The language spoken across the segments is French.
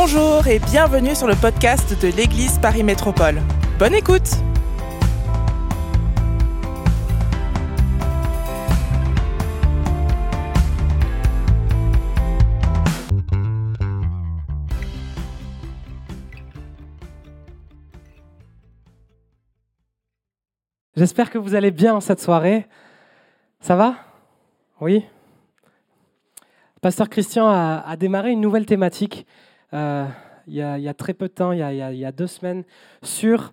Bonjour et bienvenue sur le podcast de l'Église Paris Métropole. Bonne écoute J'espère que vous allez bien en cette soirée. Ça va? Oui Pasteur Christian a, démarré une nouvelle thématique euh, il, y a, très peu de temps, il y a, deux semaines, sur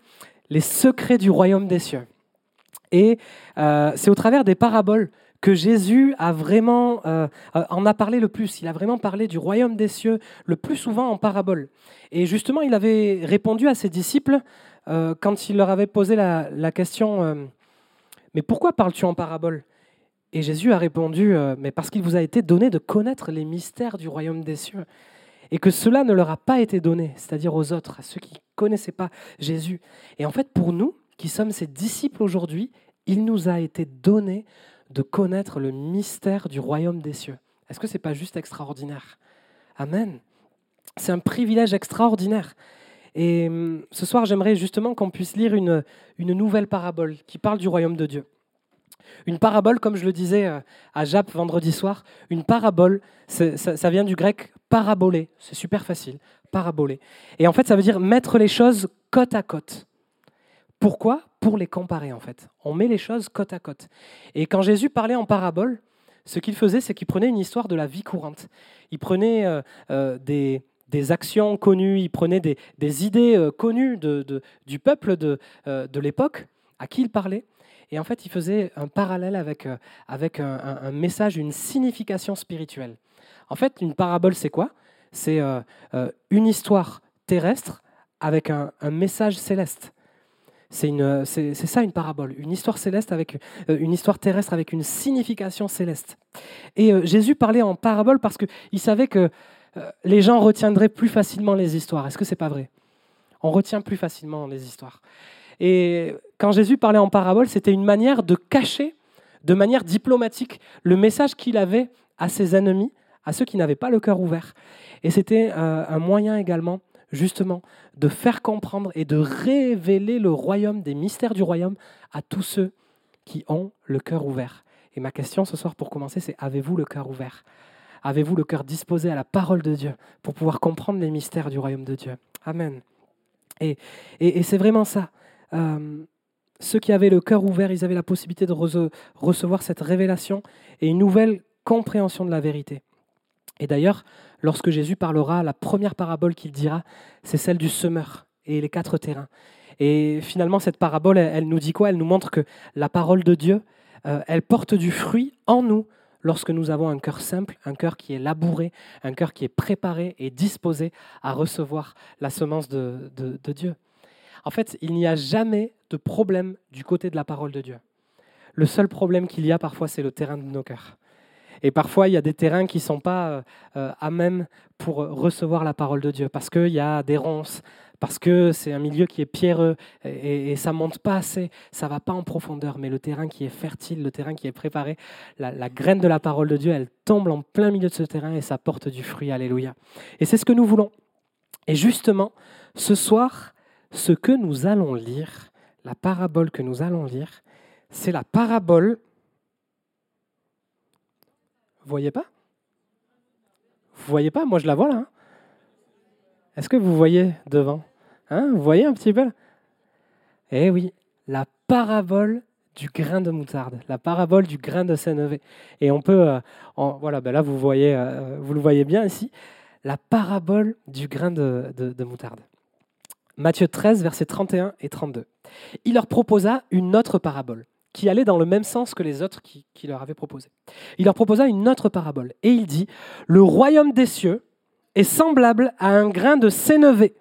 les secrets du royaume des cieux. Et euh, c'est au travers des paraboles que Jésus a vraiment, euh, en a parlé le plus. Il a vraiment parlé du royaume des cieux le plus souvent en paraboles. Et justement, il avait répondu à ses disciples quand il leur avait posé la, question Mais pourquoi parles-tu en parabole? Et Jésus a répondu Mais parce qu'il vous a été donné de connaître les mystères du royaume des cieux. Et que cela ne leur a pas été donné, c'est-à-dire aux autres, à ceux qui ne connaissaient pas Jésus. Et en fait, pour nous, qui sommes ses disciples aujourd'hui, il nous a été donné de connaître le mystère du royaume des cieux. Est-ce que ce n'est pas juste extraordinaire? Amen. C'est un privilège extraordinaire. Et hum, ce soir, j'aimerais justement qu'on puisse lire une, une nouvelle parabole qui parle du royaume de Dieu. Une parabole, comme je le disais euh, à Jap vendredi soir, une parabole, ça, vient du grec paraboler. C'est super facile, paraboler. Et en fait, ça veut dire mettre les choses côte à côte. Pourquoi? Pour les comparer, en fait. On met les choses côte à côte. Et quand Jésus parlait en parabole, ce qu'il faisait, c'est qu'il prenait une histoire de la vie courante. Il prenait euh, euh, des, des actions connues, il prenait des, idées euh, connues du peuple de, de l'époque à qui il parlait. Et en fait, il faisait un parallèle avec, euh, avec un, message, une signification spirituelle. En fait, une parabole, c'est quoi? C'est une histoire terrestre avec un, message céleste. C'est ça une parabole, une histoire céleste avec une histoire terrestre avec une signification céleste. Et Jésus parlait en parabole parce qu'il savait que euh, les gens retiendraient plus facilement les histoires. Est-ce que c'est pas vrai? On retient plus facilement les histoires. Et quand Jésus parlait en parabole, c'était une manière de cacher, de manière diplomatique, le message qu'il avait à ses ennemis, à ceux qui n'avaient pas le cœur ouvert. Et c'était euh, un moyen également, justement, de faire comprendre et de révéler le royaume, des mystères du royaume, à tous ceux qui ont le cœur ouvert. Et ma question ce soir pour commencer, c'est avez-vous le cœur ouvert? Avez-vous le cœur disposé à la parole de Dieu pour pouvoir comprendre les mystères du royaume de Dieu? Amen. Et, et, c'est vraiment ça. Euh, ceux qui avaient le cœur ouvert, ils avaient la possibilité de recevoir cette révélation et une nouvelle compréhension de la vérité. Et d'ailleurs, lorsque Jésus parlera, la première parabole qu'il dira, c'est celle du semeur et les quatre terrains. Et finalement, cette parabole, elle, nous dit quoi? Elle nous montre que la parole de Dieu, euh, elle porte du fruit en nous lorsque nous avons un cœur simple, un cœur qui est labouré, un cœur qui est préparé et disposé à recevoir la semence de, Dieu. En fait, il n'y a jamais de problème du côté de la parole de Dieu. Le seul problème qu'il y a parfois, c'est le terrain de nos cœurs. Et parfois, il y a des terrains qui ne sont pas euh, euh, à même pour recevoir la parole de Dieu, parce qu'il y a des ronces, parce que c'est un milieu qui est pierreux et, ça monte pas assez, ça va pas en profondeur. Mais le terrain qui est fertile, le terrain qui est préparé, la, graine de la parole de Dieu, elle tombe en plein milieu de ce terrain et ça porte du fruit. Alléluia. Et c'est ce que nous voulons. Et justement, ce soir, ce que nous allons lire, la parabole que nous allons lire, c'est la parabole. Vous voyez pas? Vous voyez pas? Moi, je la vois là. Hein. Est-ce que vous voyez devant? Hein Vous voyez un petit peu Eh oui, la parabole du grain de moutarde, la parabole du grain de sénévé. Et on peut, euh, voilà, ben là vous voyez, euh, vous le voyez bien ici, la parabole du grain de, moutarde. Matthieu 13, versets 31 et 32. Il leur proposa une autre parabole qui allait dans le même sens que les autres qui, qui leur avaient proposé. Il leur proposa une autre parabole et il dit, le royaume des cieux est semblable à un grain de sénévé.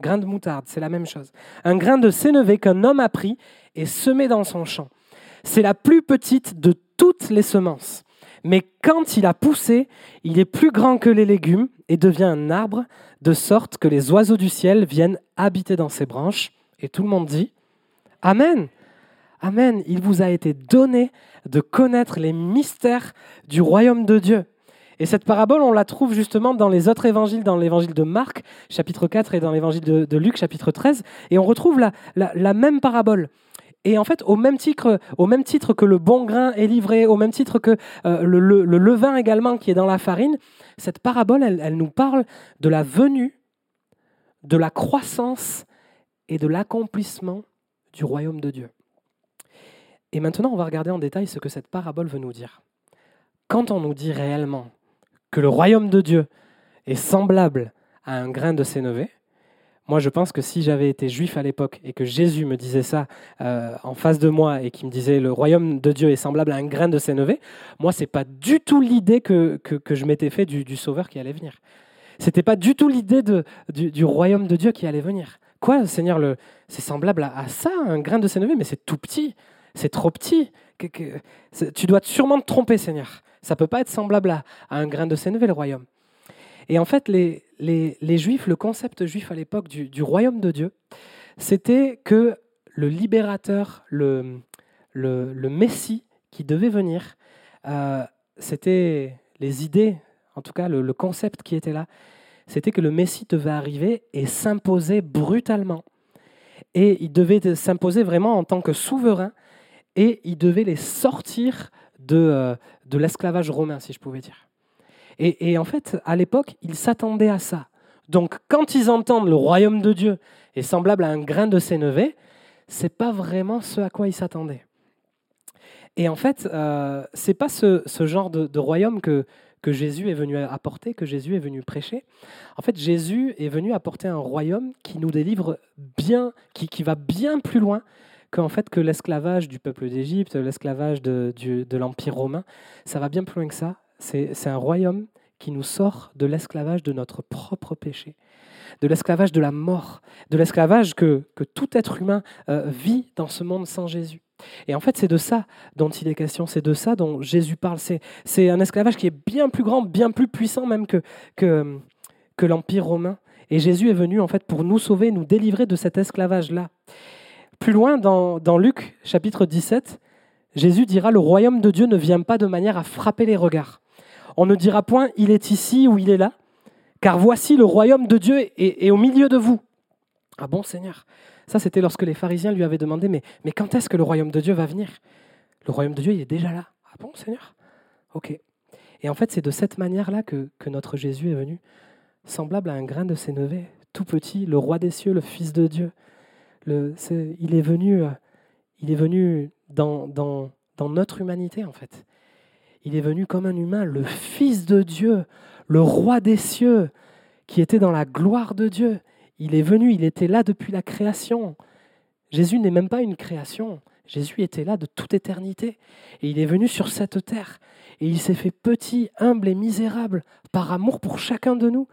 Grain de moutarde, c'est la même chose. Un grain de sénévé qu'un homme a pris et semé dans son champ. C'est la plus petite de toutes les semences. Mais quand il a poussé, il est plus grand que les légumes et devient un arbre, de sorte que les oiseaux du ciel viennent habiter dans ses branches. Et tout le monde dit Amen. Amen. Il vous a été donné de connaître les mystères du royaume de Dieu. Et cette parabole, on la trouve justement dans les autres évangiles, dans l'évangile de Marc, chapitre 4, et dans l'évangile de, Luc, chapitre 13. Et on retrouve la, la, même parabole. Et en fait, au même, titre, au même titre que le bon grain est livré, au même titre que euh, le, levain également qui est dans la farine, cette parabole, elle, elle nous parle de la venue, de la croissance et de l'accomplissement du royaume de Dieu. Et maintenant, on va regarder en détail ce que cette parabole veut nous dire. Quand on nous dit réellement que le royaume de Dieu est semblable à un grain de sénévé, moi je pense que si j'avais été juif à l'époque et que Jésus me disait ça euh, en face de moi et qu'il me disait le royaume de Dieu est semblable à un grain de sénévé, moi c'est pas du tout l'idée que, que, je m'étais fait du, sauveur qui allait venir. C'était pas du tout l'idée du, du royaume de Dieu qui allait venir. Quoi, Seigneur, c'est semblable à, ça, un grain de sénévé, mais c'est tout petit, c'est trop petit. tu dois sûrement te tromper, Seigneur. Ça peut pas être semblable à, un grain de sénévé, le royaume. Et en fait, les, les, Juifs, le concept juif à l'époque du, royaume de Dieu, c'était que le libérateur, le, le, Messie qui devait venir, euh, c'était les idées, en tout cas le, le concept qui était là, c'était que le Messie devait arriver et s'imposer brutalement. Et il devait s'imposer vraiment en tant que souverain, et il devait les sortir de, euh, de l'esclavage romain, si je pouvais dire. Et, en fait, à l'époque, ils s'attendaient à ça. Donc, quand ils entendent le royaume de Dieu est semblable à un grain de sénévé, c'est pas vraiment ce à quoi ils s'attendaient. Et en fait, euh, c'est pas ce, genre de, royaume que, Jésus est venu apporter, que Jésus est venu prêcher. En fait, Jésus est venu apporter un royaume qui nous délivre bien, qui, va bien plus loin qu'en fait que l'esclavage du peuple d'Égypte, l'esclavage de l'Empire romain, ça va bien plus loin que ça. C'est un royaume qui nous sort de l'esclavage de notre propre péché, de l'esclavage de la mort, de l'esclavage que, que, tout être humain euh, vit dans ce monde sans Jésus. Et en fait, c'est de ça dont il est question, c'est de ça dont Jésus parle. C'est un esclavage qui est bien plus grand, bien plus puissant même que, l'Empire romain. Et Jésus est venu en fait pour nous sauver, nous délivrer de cet esclavage-là. Plus loin, dans, dans Luc chapitre 17, Jésus dira, le royaume de Dieu ne vient pas de manière à frapper les regards. On ne dira point, il est ici ou il est là, car voici le royaume de Dieu est au milieu de vous. Ah bon Seigneur? Ça, c'était lorsque les pharisiens lui avaient demandé, mais, quand est-ce que le royaume de Dieu va venir? Le royaume de Dieu, il est déjà là. Ah bon, Seigneur? Ok. Et en fait, c'est de cette manière-là que, que, notre Jésus est venu, semblable à un grain de sénévé, tout petit, le roi des cieux, le Fils de Dieu. Il est venu, euh, il est venu dans, dans, dans notre humanité, en fait. Il est venu comme un humain, le Fils de Dieu, le roi des cieux, qui était dans la gloire de Dieu. Il est venu, il était là depuis la création. Jésus n'est même pas une création. Jésus était là de toute éternité. Et il est venu sur cette terre. Et il s'est fait petit, humble et misérable par amour pour chacun de nous.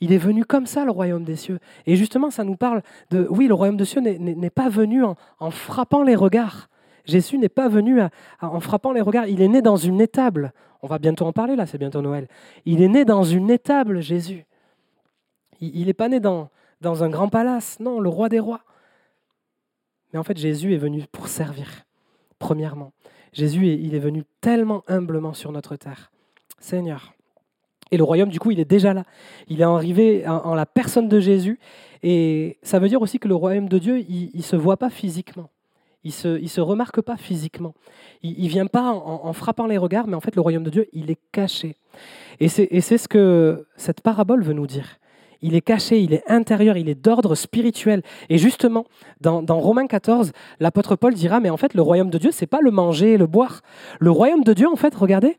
Il est venu comme ça, le royaume des cieux. Et justement, ça nous parle de... Oui, le royaume des cieux n'est pas venu en, frappant les regards. Jésus n'est pas venu en frappant les regards. Il est né dans une étable. On va bientôt en parler, là, c'est bientôt Noël. Il est né dans une étable, Jésus. Il n'est pas né dans, dans un grand palace. Non, le roi des rois. Mais en fait, Jésus est venu pour servir, premièrement. Jésus, est venu tellement humblement sur notre terre. Seigneur. Et le royaume, du coup, il est déjà là. Il est arrivé en, la personne de Jésus. Et ça veut dire aussi que le royaume de Dieu, il ne se voit pas physiquement. Il ne se, remarque pas physiquement. Il ne vient pas en, frappant les regards, mais en fait, le royaume de Dieu, il est caché. Et c'est ce que cette parabole veut nous dire il est caché, il est intérieur, il est d'ordre spirituel. Et justement, dans, Romains 14, l'apôtre Paul dira, mais en fait, le royaume de Dieu, c'est pas le manger et le boire. Le royaume de Dieu, en fait, regardez,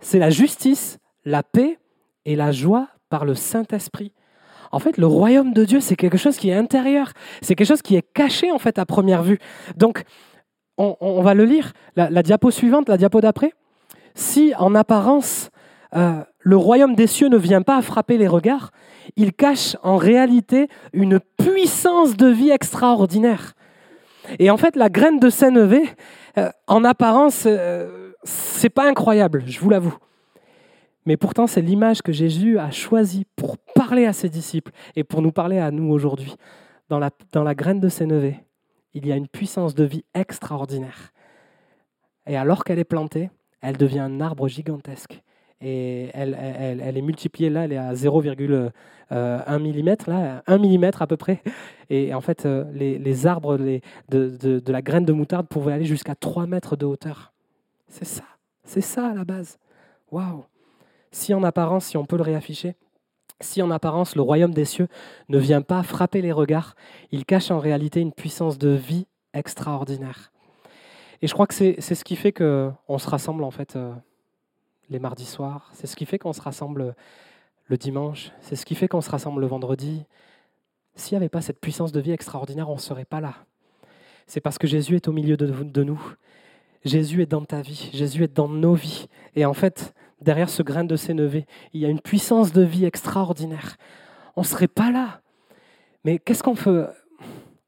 c'est la justice, la paix et la joie par le Saint-Esprit. En fait, le royaume de Dieu, c'est quelque chose qui est intérieur, c'est quelque chose qui est caché, en fait, à première vue. Donc, on, va le lire, la, diapo suivante, la diapo d'après. Si, en apparence, euh, le royaume des cieux ne vient pas à frapper les regards, il cache en réalité une puissance de vie extraordinaire. Et en fait, la graine de Sénévé, euh, en apparence, euh, c'est pas incroyable, je vous l'avoue. Mais pourtant, c'est l'image que Jésus a choisie pour parler à ses disciples et pour nous parler à nous aujourd'hui. Dans la, dans la graine de Sénévé, il y a une puissance de vie extraordinaire. Et alors qu'elle est plantée, elle devient un arbre gigantesque et elle, elle, elle est multipliée là, elle est à 0,1 mm, là, 1 mm à peu près. Et en fait, euh, les, les arbres les, de, de, de la graine de moutarde pouvaient aller jusqu'à 3 mètres de hauteur. C'est ça, c'est ça à la base. Waouh Si en apparence, si on peut le réafficher, si en apparence le royaume des cieux ne vient pas frapper les regards, il cache en réalité une puissance de vie extraordinaire. Et je crois que c'est ce qui fait qu'on se rassemble en fait euh, les mardis soirs, c'est ce qui fait qu'on se rassemble le dimanche, c'est ce qui fait qu'on se rassemble le vendredi. S'il n'y avait pas cette puissance de vie extraordinaire, on ne serait pas là. C'est parce que Jésus est au milieu de, de nous. Jésus est dans ta vie, Jésus est dans nos vies. Et en fait, derrière ce grain de sénévé, il y a une puissance de vie extraordinaire. On ne serait pas là. Mais qu'est-ce qu'on fait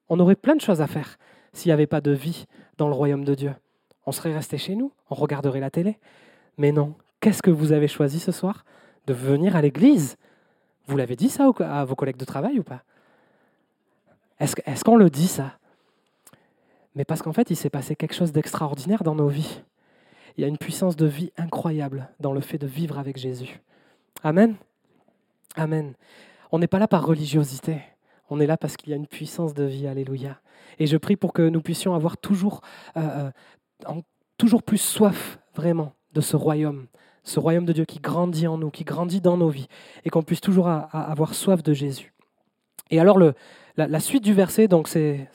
On aurait plein de choses à faire s'il n'y avait pas de vie dans le royaume de Dieu. On serait resté chez nous, on regarderait la télé. Mais non, qu'est-ce que vous avez choisi ce soir De venir à l'église? Vous l'avez dit ça à vos collègues de travail ou pas? Est-ce qu'on le dit ça? Mais parce qu'en fait, il s'est passé quelque chose d'extraordinaire dans nos vies. Il y a une puissance de vie incroyable dans le fait de vivre avec Jésus. Amen. Amen. On n'est pas là par religiosité. On est là parce qu'il y a une puissance de vie. Alléluia. Et je prie pour que nous puissions avoir toujours, euh, euh, plus soif, vraiment, de ce royaume, ce royaume de Dieu qui grandit en nous, qui grandit dans nos vies, et qu'on puisse toujours avoir soif de Jésus. Et alors, la, suite du verset, donc c'est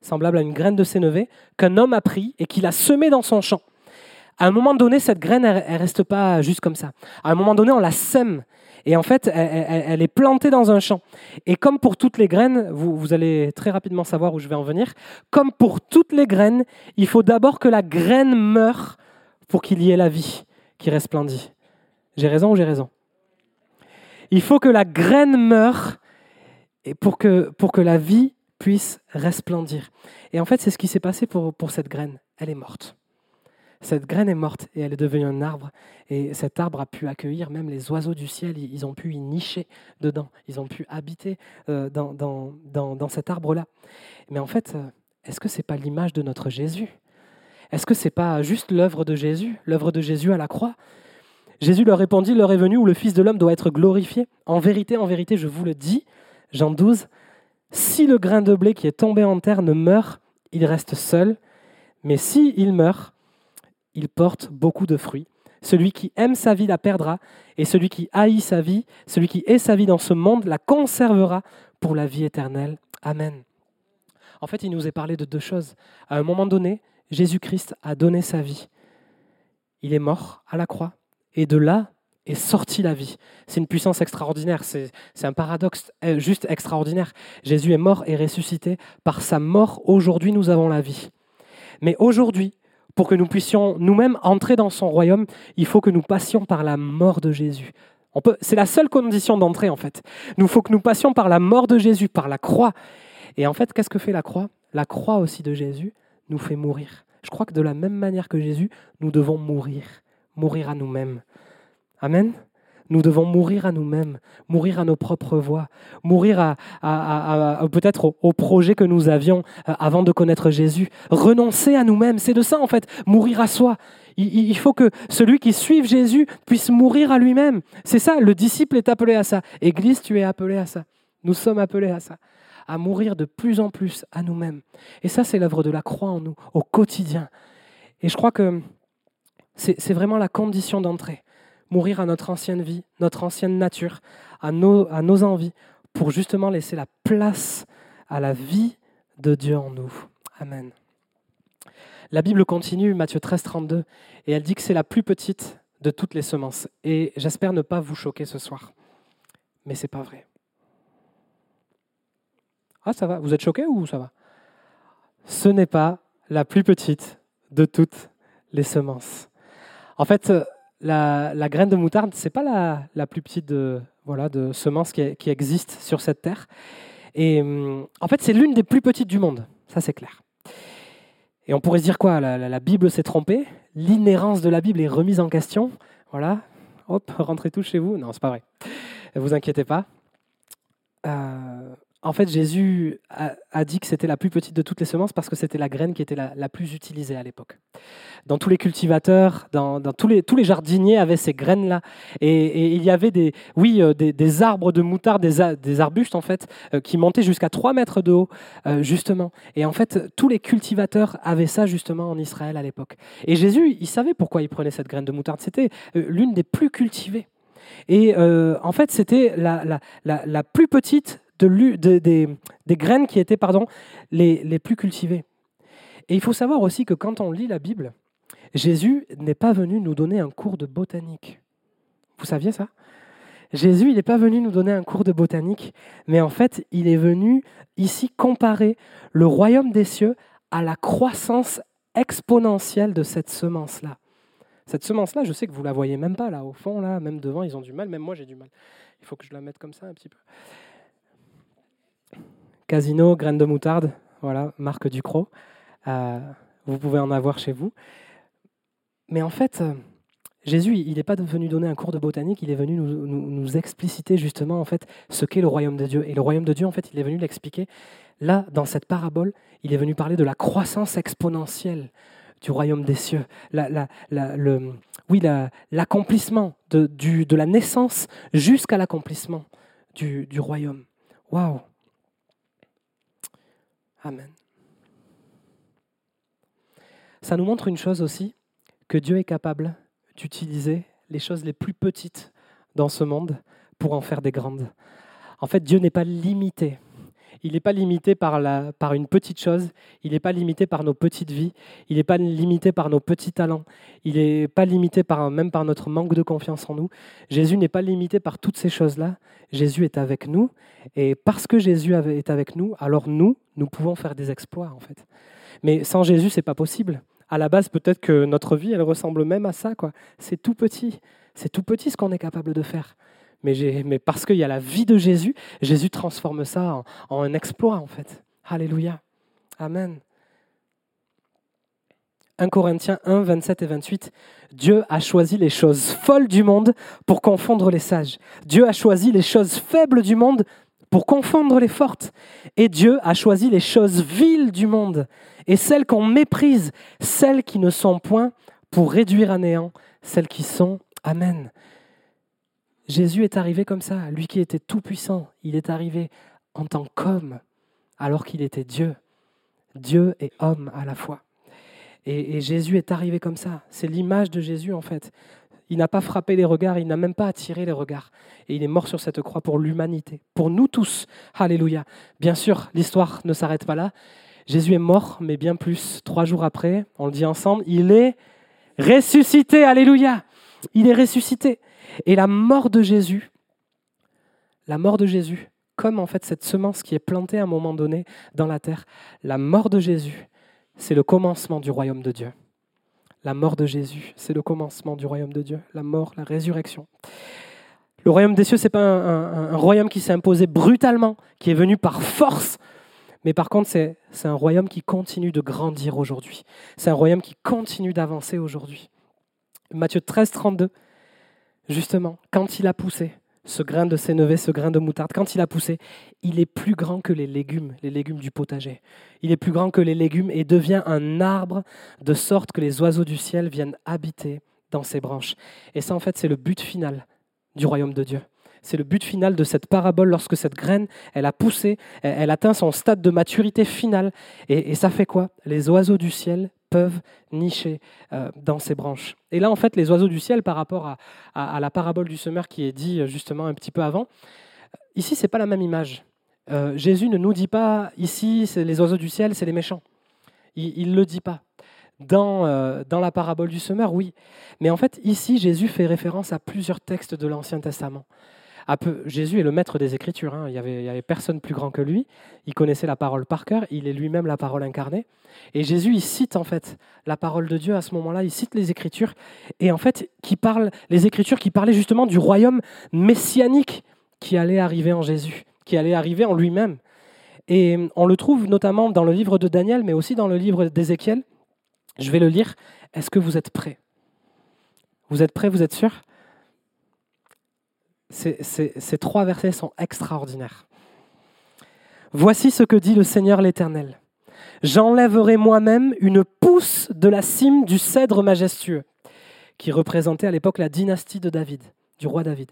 semblable à une graine de sénévé qu'un homme a pris et qu'il a semé dans son champ. À un moment donné, cette graine, elle, ne reste pas juste comme ça. À un moment donné, on la sème. Et en fait, elle, est plantée dans un champ. Et comme pour toutes les graines, vous, vous, allez très rapidement savoir où je vais en venir, comme pour toutes les graines, il faut d'abord que la graine meure pour qu'il y ait la vie qui resplendit. J'ai raison ou j'ai raison? Il faut que la graine meure et pour, que, pour que la vie puisse resplendir. Et en fait, c'est ce qui s'est passé pour, pour cette graine. Elle est morte. Cette graine est morte et elle est devenue un arbre. Et cet arbre a pu accueillir même les oiseaux du ciel. Ils ont pu y nicher dedans. Ils ont pu habiter euh, dans, dans, dans, dans cet arbre-là. Mais en fait, euh, est-ce que ce n'est pas l'image de notre Jésus? Est-ce que ce n'est pas juste l'œuvre de Jésus, l'œuvre de Jésus à la croix? Jésus leur répondit, l'heure est venue où le Fils de l'homme doit être glorifié. En vérité, en vérité, je vous le dis, Jean 12, si le grain de blé qui est tombé en terre ne meurt, il reste seul, mais si il meurt, il porte beaucoup de fruits. Celui qui aime sa vie la perdra, et celui qui haït sa vie, celui qui est sa vie dans ce monde, la conservera pour la vie éternelle. Amen. En fait, il nous est parlé de deux choses. À un moment donné, Jésus-Christ a donné sa vie. Il est mort à la croix. Et de là est sortie la vie. C'est une puissance extraordinaire. C'est un paradoxe euh, juste extraordinaire. Jésus est mort et ressuscité. Par sa mort, aujourd'hui, nous avons la vie. Mais aujourd'hui, pour que nous puissions nous-mêmes entrer dans son royaume, il faut que nous passions par la mort de Jésus. C'est la seule condition d'entrée, en fait. Il faut que nous passions par la mort de Jésus, par la croix. Et en fait, qu'est-ce que fait la croix? La croix aussi de Jésus, nous fait mourir. Je crois que de la même manière que Jésus, nous devons mourir, mourir à nous-mêmes. Amen? Nous devons mourir à nous-mêmes, mourir à nos propres voies, mourir à, peut-être au, projet que nous avions euh, avant de connaître Jésus, renoncer à nous-mêmes. C'est de ça en fait, mourir à soi. il faut que celui qui suive Jésus puisse mourir à lui-même. C'est ça, le disciple est appelé à ça. Église, tu es appelé à ça. Nous sommes appelés à ça à mourir de plus en plus à nous-mêmes. Et ça, c'est l'œuvre de la croix en nous, au quotidien. Et je crois que c'est vraiment la condition d'entrée. Mourir à notre ancienne vie, notre ancienne nature, à nos, à nos envies, pour justement laisser la place à la vie de Dieu en nous. Amen. La Bible continue, Matthieu 13, 32, et elle dit que c'est la plus petite de toutes les semences. Et j'espère ne pas vous choquer ce soir. Mais ce n'est pas vrai. Ah, ça va Vous êtes choqué ou ça va? Ce n'est pas la plus petite de toutes les semences. En fait, la, graine de moutarde, ce n'est pas la, la, plus petite de, voilà, de semences qui, existe sur cette terre. Et hum, en fait, c'est l'une des plus petites du monde. Ça, c'est clair. Et on pourrait se dire quoi la, Bible s'est trompée L'inhérence de la Bible est remise en question. Voilà. Hop, rentrez tous chez vous. Non, c'est pas vrai. Vous inquiétez pas. Euh, en fait, Jésus a, dit que c'était la plus petite de toutes les semences parce que c'était la graine qui était la, plus utilisée à l'époque. Dans tous les cultivateurs, dans, tous, les, jardiniers avaient ces graines-là. Et, il y avait des, oui, euh, des, arbres de moutarde, des, arbustes en fait, euh, qui montaient jusqu'à 3 mètres de haut, euh, justement. Et en fait, tous les cultivateurs avaient ça justement en Israël à l'époque. Et Jésus, il savait pourquoi il prenait cette graine de moutarde. C'était l'une des plus cultivées. Et en fait, c'était la plus petite de, des, graines qui étaient pardon, les, les plus cultivées. Et il faut savoir aussi que quand on lit la Bible, Jésus n'est pas venu nous donner un cours de botanique. Vous saviez ça? Jésus, il n'est pas venu nous donner un cours de botanique, mais en fait, il est venu ici comparer le royaume des cieux à la croissance exponentielle de cette semence-là. Cette semence-là, je sais que vous la voyez même pas là au fond, là, même devant, ils ont du mal, même moi j'ai du mal. Il faut que je la mette comme ça un petit peu. Casino, graines de moutarde, voilà, marque Ducrot. Euh, vous pouvez en avoir chez vous. Mais en fait, euh, Jésus, il n'est pas venu donner un cours de botanique, il est venu nous, expliciter justement en fait ce qu'est le royaume de Dieu. Et le royaume de Dieu, en fait, il est venu l'expliquer. Là, dans cette parabole, il est venu parler de la croissance exponentielle du royaume des cieux. le, oui, l'accomplissement de, de, la naissance jusqu'à l'accomplissement du, du royaume. Waouh Amen. Ça nous montre une chose aussi, que Dieu est capable d'utiliser les choses les plus petites dans ce monde pour en faire des grandes. En fait, Dieu n'est pas limité. Il n'est pas limité par, une petite chose, il n'est pas limité par nos petites vies, il n'est pas limité par nos petits talents, il n'est pas limité par, même par notre manque de confiance en nous. Jésus n'est pas limité par toutes ces choses-là. Jésus est avec nous, et parce que Jésus est avec nous, alors nous, nous pouvons faire des exploits en fait. Mais sans Jésus, c'est pas possible. À la base, peut-être que notre vie, elle ressemble même à ça. C'est tout petit. C'est tout petit ce qu'on est capable de faire. Mais, mais parce qu'il y a la vie de Jésus, Jésus transforme ça en, un exploit en fait. Alléluia. Amen. 1 Corinthiens 1, 27 et 28. Dieu a choisi les choses folles du monde pour confondre les sages. Dieu a choisi les choses faibles du monde pour confondre les fortes. Et Dieu a choisi les choses viles du monde et celles qu'on méprise, celles qui ne sont point, pour réduire à néant celles qui sont. Amen. Jésus est arrivé comme ça, lui qui était tout puissant, il est arrivé en tant qu'homme, alors qu'il était Dieu. Dieu et homme à la fois. Et, Jésus est arrivé comme ça. C'est l'image de Jésus en fait. Il n'a pas frappé les regards, il n'a même pas attiré les regards. Et il est mort sur cette croix pour l'humanité, pour nous tous. Alléluia. Bien sûr, l'histoire ne s'arrête pas là. Jésus est mort, mais bien plus. Trois jours après, on le dit ensemble, il est ressuscité. Alléluia. Il est ressuscité. Et la mort de Jésus, la mort de Jésus, comme en fait cette semence qui est plantée à un moment donné dans la terre, la mort de Jésus, c'est le commencement du royaume de Dieu. La mort de Jésus, c'est le commencement du royaume de Dieu. La mort, la résurrection. Le royaume des cieux, ce n'est pas un, un, royaume qui s'est imposé brutalement, qui est venu par force, mais par contre, c'est un royaume qui continue de grandir aujourd'hui. C'est un royaume qui continue d'avancer aujourd'hui. Matthieu 13, 32, justement, quand il a poussé, ce grain de sénévé, ce grain de moutarde, quand il a poussé, il est plus grand que les légumes, les légumes du potager. Il est plus grand que les légumes et devient un arbre de sorte que les oiseaux du ciel viennent habiter dans ses branches. Et ça, en fait, c'est le but final du royaume de Dieu. C'est le but final de cette parabole lorsque cette graine, elle a poussé, elle atteint son stade de maturité finale. Et, et ça fait quoi? Les oiseaux du ciel peuvent nicher euh, dans ces branches. Et là, en fait, les oiseaux du ciel, par rapport à, la parabole du semeur qui est dit euh, justement un petit peu avant, ici, c'est pas la même image. Euh, Jésus ne nous dit pas ici, les oiseaux du ciel, c'est les méchants. Il ne le dit pas. Dans, dans la parabole du semeur, oui. Mais en fait, ici, Jésus fait référence à plusieurs textes de l'Ancien Testament. Jésus est le maître des Écritures. Hein. Il n'y avait, avait, personne plus grand que lui. Il connaissait la parole par cœur. Il est lui-même la parole incarnée. Et Jésus, il cite en fait la parole de Dieu à ce moment-là. Il cite les Écritures et en fait, qui parle les Écritures qui parlaient justement du royaume messianique qui allait arriver en Jésus, qui allait arriver en lui-même. Et on le trouve notamment dans le livre de Daniel, mais aussi dans le livre d'Ézéchiel. Je vais le lire. Est-ce que vous êtes prêts? Vous êtes prêts? Vous êtes sûrs? Ces, trois versets sont extraordinaires. Voici ce que dit le Seigneur l'Éternel. J'enlèverai moi-même une pousse de la cime du cèdre majestueux, qui représentait à l'époque la dynastie de David, du roi David.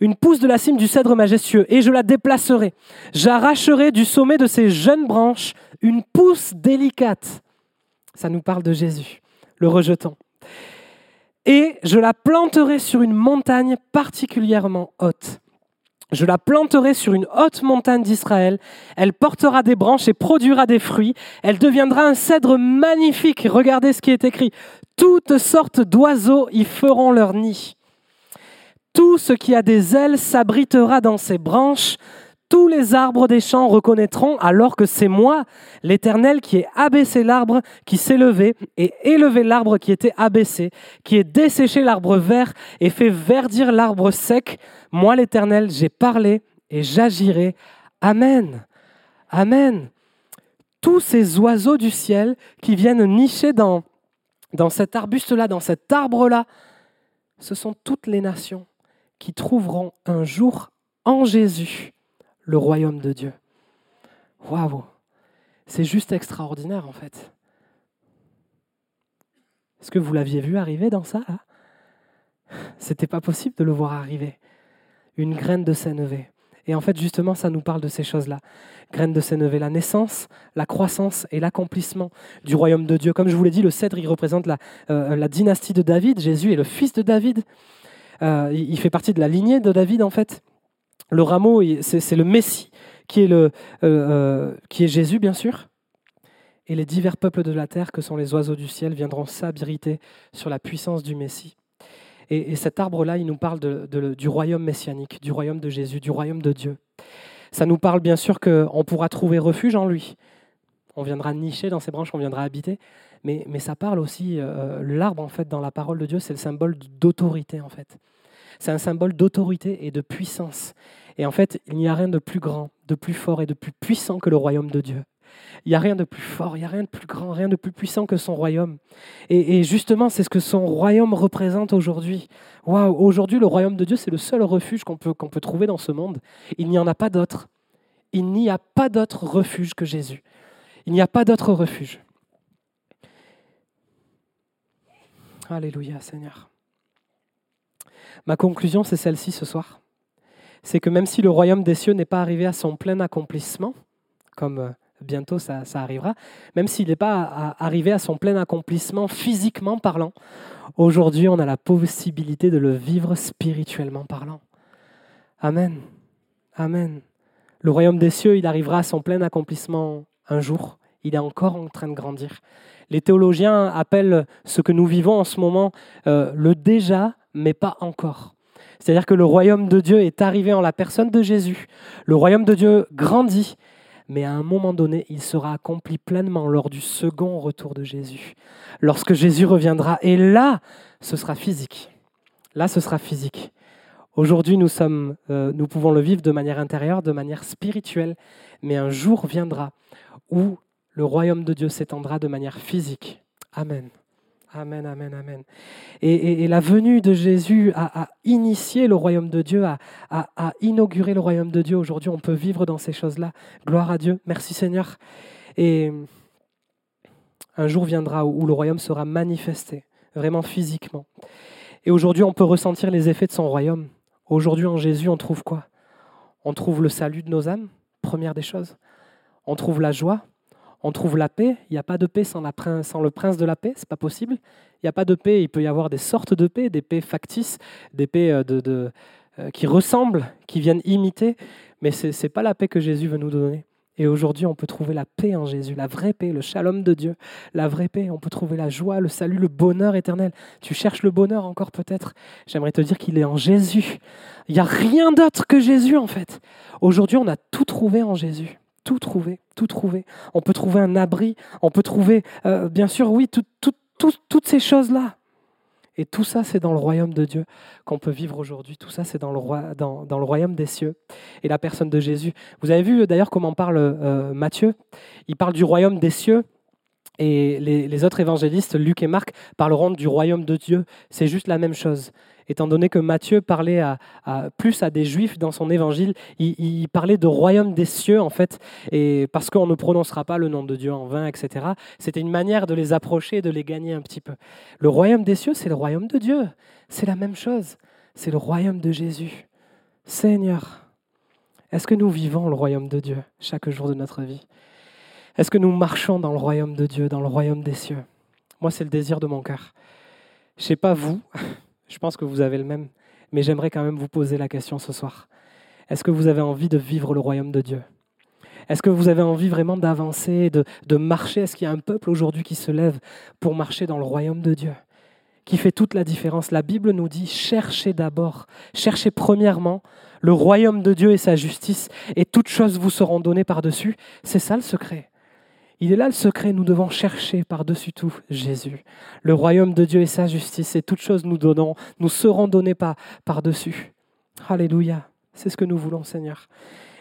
Une pousse de la cime du cèdre majestueux, et je la déplacerai. J'arracherai du sommet de ses jeunes branches une pousse délicate. Ça nous parle de Jésus, le rejetant. Et je la planterai sur une montagne particulièrement haute je la planterai sur une haute montagne d'Israël. Elle portera des branches et produira des fruits. Elle deviendra un cèdre magnifique. Regardez ce qui est écrit. Toutes sortes d'oiseaux y feront leur nid. Tout ce qui a des ailes s'abritera dans ses branches. Tous les arbres des champs reconnaîtront alors que c'est moi, l'Éternel, qui ai abaissé l'arbre qui s'est levé et élevé l'arbre qui était abaissé, qui ai desséché l'arbre vert et fait verdir l'arbre sec. Moi, l'Éternel, j'ai parlé et j'agirai. Amen. Amen. Tous ces oiseaux du ciel qui viennent nicher dans, dans cet arbuste-là, dans cet arbre-là, ce sont toutes les nations qui trouveront un jour en Jésus le royaume de Dieu. Waouh C'est juste extraordinaire en fait. Est-ce que vous l'aviez vu arriver dans ça C'était pas possible de le voir arriver. Une graine de sénévé. Et en fait, justement, ça nous parle de ces choses-là. Graine de sénévé, la naissance, la croissance et l'accomplissement du royaume de Dieu. Comme je vous l'ai dit, le cèdre, il représente la, euh, dynastie de David. Jésus est le fils de David. Euh, il fait partie de la lignée de David, en fait. Le rameau, c'est le Messie, qui est, le, euh, euh, qui est Jésus, bien sûr. Et les divers peuples de la terre, que sont les oiseaux du ciel, viendront s'abriter sur la puissance du Messie. Et, cet arbre-là, il nous parle du royaume messianique, du royaume de Jésus, du royaume de Dieu. Ça nous parle bien sûr qu'on pourra trouver refuge en lui. On viendra nicher dans ses branches, on viendra habiter. Mais, ça parle aussi, euh, l'arbre, en fait, dans la parole de Dieu, c'est le symbole d'autorité, en fait. C'est un symbole d'autorité et de puissance. Et en fait, il n'y a rien de plus grand, de plus fort et de plus puissant que le royaume de Dieu. Il n'y a rien de plus fort, il n'y a rien de plus grand, rien de plus puissant que son royaume. Et, justement, c'est ce que son royaume représente aujourd'hui. Waouh, aujourd'hui, le royaume de Dieu, c'est le seul refuge qu'on peut, qu'on peut trouver dans ce monde. Il n'y en a pas d'autre. Il n'y a pas d'autre refuge que Jésus. Il n'y a pas d'autre refuge. Alléluia, Seigneur. Ma conclusion, c'est celle-ci ce soir. C'est que même si le royaume des cieux n'est pas arrivé à son plein accomplissement, comme euh, bientôt ça, arrivera, même s'il n'est pas arrivé à son plein accomplissement physiquement parlant, aujourd'hui on a la possibilité de le vivre spirituellement parlant. Amen. Amen. Le royaume des cieux, il arrivera à son plein accomplissement un jour. Il est encore en train de grandir. Les théologiens appellent ce que nous vivons en ce moment euh, le déjà mais pas encore. C'est-à-dire que le royaume de Dieu est arrivé en la personne de Jésus. Le royaume de Dieu grandit, mais à un moment donné, il sera accompli pleinement lors du second retour de Jésus. Lorsque Jésus reviendra, et là, ce sera physique. Là, ce sera physique. Aujourd'hui, nous, sommes, euh, nous pouvons le vivre de manière intérieure, de manière spirituelle, mais un jour viendra où le royaume de Dieu s'étendra de manière physique. Amen. Amen, amen, amen. Et, la venue de Jésus a, initié le royaume de Dieu, a, inauguré le royaume de Dieu. Aujourd'hui, on peut vivre dans ces choses-là. Gloire à Dieu. Merci Seigneur. Et un jour viendra où le royaume sera manifesté, vraiment physiquement. Et aujourd'hui, on peut ressentir les effets de son royaume. Aujourd'hui, en Jésus, on trouve quoi? On trouve le salut de nos âmes, première des choses. On trouve la joie, on trouve la paix. Il n'y a pas de paix sans, le prince de la paix, c'est pas possible. Il n'y a pas de paix, il peut y avoir des sortes de paix, des paix factices, des paix euh, euh, qui ressemblent, qui viennent imiter, mais ce n'est pas la paix que Jésus veut nous donner. Et aujourd'hui, on peut trouver la paix en Jésus, la vraie paix, le shalom de Dieu, la vraie paix. On peut trouver la joie, le salut, le bonheur éternel. Tu cherches le bonheur encore peut-être? J'aimerais te dire qu'il est en Jésus. Il n'y a rien d'autre que Jésus en fait. Aujourd'hui, on a tout trouvé en Jésus tout trouver, tout trouver. On peut trouver un abri, on peut trouver, euh, bien sûr, oui, toutes ces choses-là. Et tout ça, c'est dans le royaume de Dieu qu'on peut vivre aujourd'hui. Tout ça, c'est dans, le dans, dans le royaume des cieux et la personne de Jésus. Vous avez vu d'ailleurs comment parle euh, Matthieu? Il parle du royaume des cieux Et les, autres évangélistes, Luc et Marc, parleront du royaume de Dieu. C'est juste la même chose. Étant donné que Matthieu parlait plus à des juifs dans son évangile, il, parlait de royaume des cieux, en fait, et parce qu'on ne prononcera pas le nom de Dieu en vain, etc. C'était une manière de les approcher et de les gagner un petit peu. Le royaume des cieux, c'est le royaume de Dieu. C'est la même chose. C'est le royaume de Jésus. Seigneur, est-ce que nous vivons le royaume de Dieu chaque jour de notre vie? Est-ce que nous marchons dans le royaume de Dieu, dans le royaume des cieux? Moi, c'est le désir de mon cœur. Je ne sais pas vous, je pense que vous avez le même, mais j'aimerais quand même vous poser la question ce soir. Est-ce que vous avez envie de vivre le royaume de Dieu? Est-ce que vous avez envie vraiment d'avancer, de, marcher? Est-ce qu'il y a un peuple aujourd'hui qui se lève pour marcher dans le royaume de Dieu qui fait toute la différence? La Bible nous dit cherchez d'abord, cherchez premièrement le royaume de Dieu et sa justice, et toutes choses vous seront données par-dessus. C'est ça le secret. Il est là le secret, nous devons chercher par-dessus tout Jésus, le royaume de Dieu et sa justice, et toutes choses nous donnons, nous seront données par, par-dessus. Alléluia, c'est ce que nous voulons Seigneur.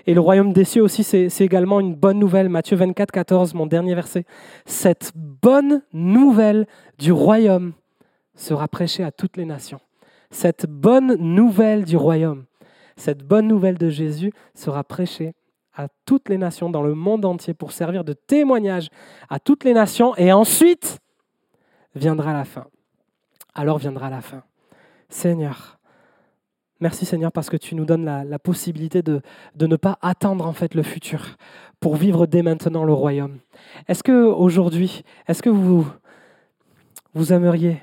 Et le royaume des cieux aussi, c'est, c'est également une bonne nouvelle. Matthieu 24, 14, mon dernier verset. Cette bonne nouvelle du royaume sera prêchée à toutes les nations. Cette bonne nouvelle du royaume, cette bonne nouvelle de Jésus sera prêchée à toutes les nations dans le monde entier pour servir de témoignage à toutes les nations et ensuite viendra la fin. Alors viendra la fin. Seigneur, merci Seigneur parce que tu nous donnes la, possibilité de, de, ne pas attendre en fait le futur pour vivre dès maintenant le royaume. Est-ce que aujourd'hui, est-ce que vous, vous aimeriez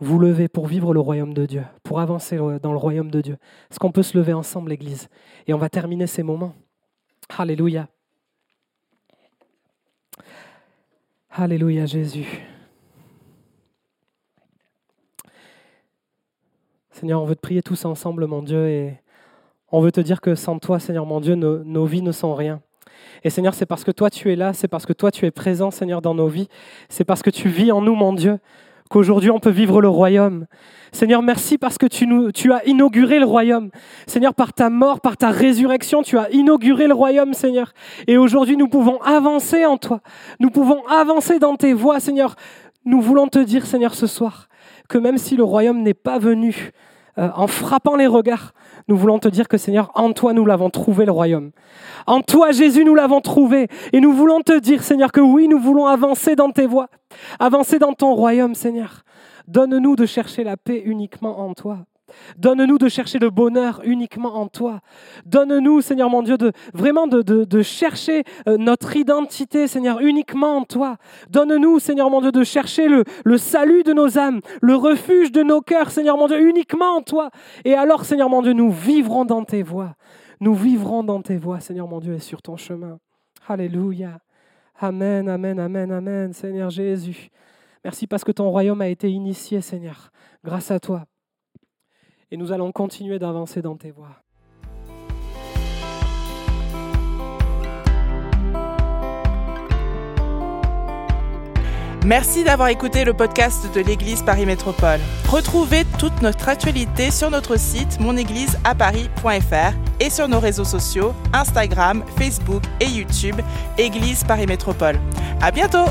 vous lever pour vivre le royaume de Dieu, pour avancer dans le royaume de Dieu? Est-ce qu'on peut se lever ensemble, l'Église Et on va terminer ces moments Alléluia. Alléluia Jésus. Seigneur, on veut te prier tous ensemble, mon Dieu, et on veut te dire que sans toi, Seigneur, mon Dieu, nos, nos vies ne sont rien. Et Seigneur, c'est parce que toi, tu es là, c'est parce que toi, tu es présent, Seigneur, dans nos vies, c'est parce que tu vis en nous, mon Dieu, qu'aujourd'hui on peut vivre le royaume. Seigneur, merci parce que tu, as inauguré le royaume. Seigneur, par ta mort, par ta résurrection, tu as inauguré le royaume, Seigneur. Et aujourd'hui, nous pouvons avancer en toi. Nous pouvons avancer dans tes voies, Seigneur. Nous voulons te dire, Seigneur, ce soir, que même si le royaume n'est pas venu euh, en frappant les regards, nous voulons te dire que Seigneur, en toi, nous l'avons trouvé le royaume. En toi, Jésus, nous l'avons trouvé. Et nous voulons te dire, Seigneur, que oui, nous voulons avancer dans tes voies, avancer dans ton royaume, Seigneur. Donne-nous de chercher la paix uniquement en toi. Donne-nous de chercher le bonheur uniquement en toi. Donne-nous, Seigneur mon Dieu, de vraiment de, chercher euh, notre identité, Seigneur, uniquement en toi. Donne-nous, Seigneur mon Dieu, de chercher le, le salut de nos âmes, le refuge de nos cœurs, Seigneur mon Dieu, uniquement en toi. Et alors, Seigneur mon Dieu, nous vivrons dans tes voies. Nous vivrons dans tes voies, Seigneur mon Dieu, et sur ton chemin. Alléluia. Amen, amen, amen, amen, Seigneur Jésus. Merci parce que ton royaume a été initié, Seigneur, grâce à toi et nous allons continuer d'avancer dans tes voies. Merci d'avoir écouté le podcast de l'Église Paris Métropole. Retrouvez toute notre actualité sur notre site monégliseaparis.fr et sur nos réseaux sociaux Instagram, Facebook et YouTube Église Paris Métropole. À bientôt!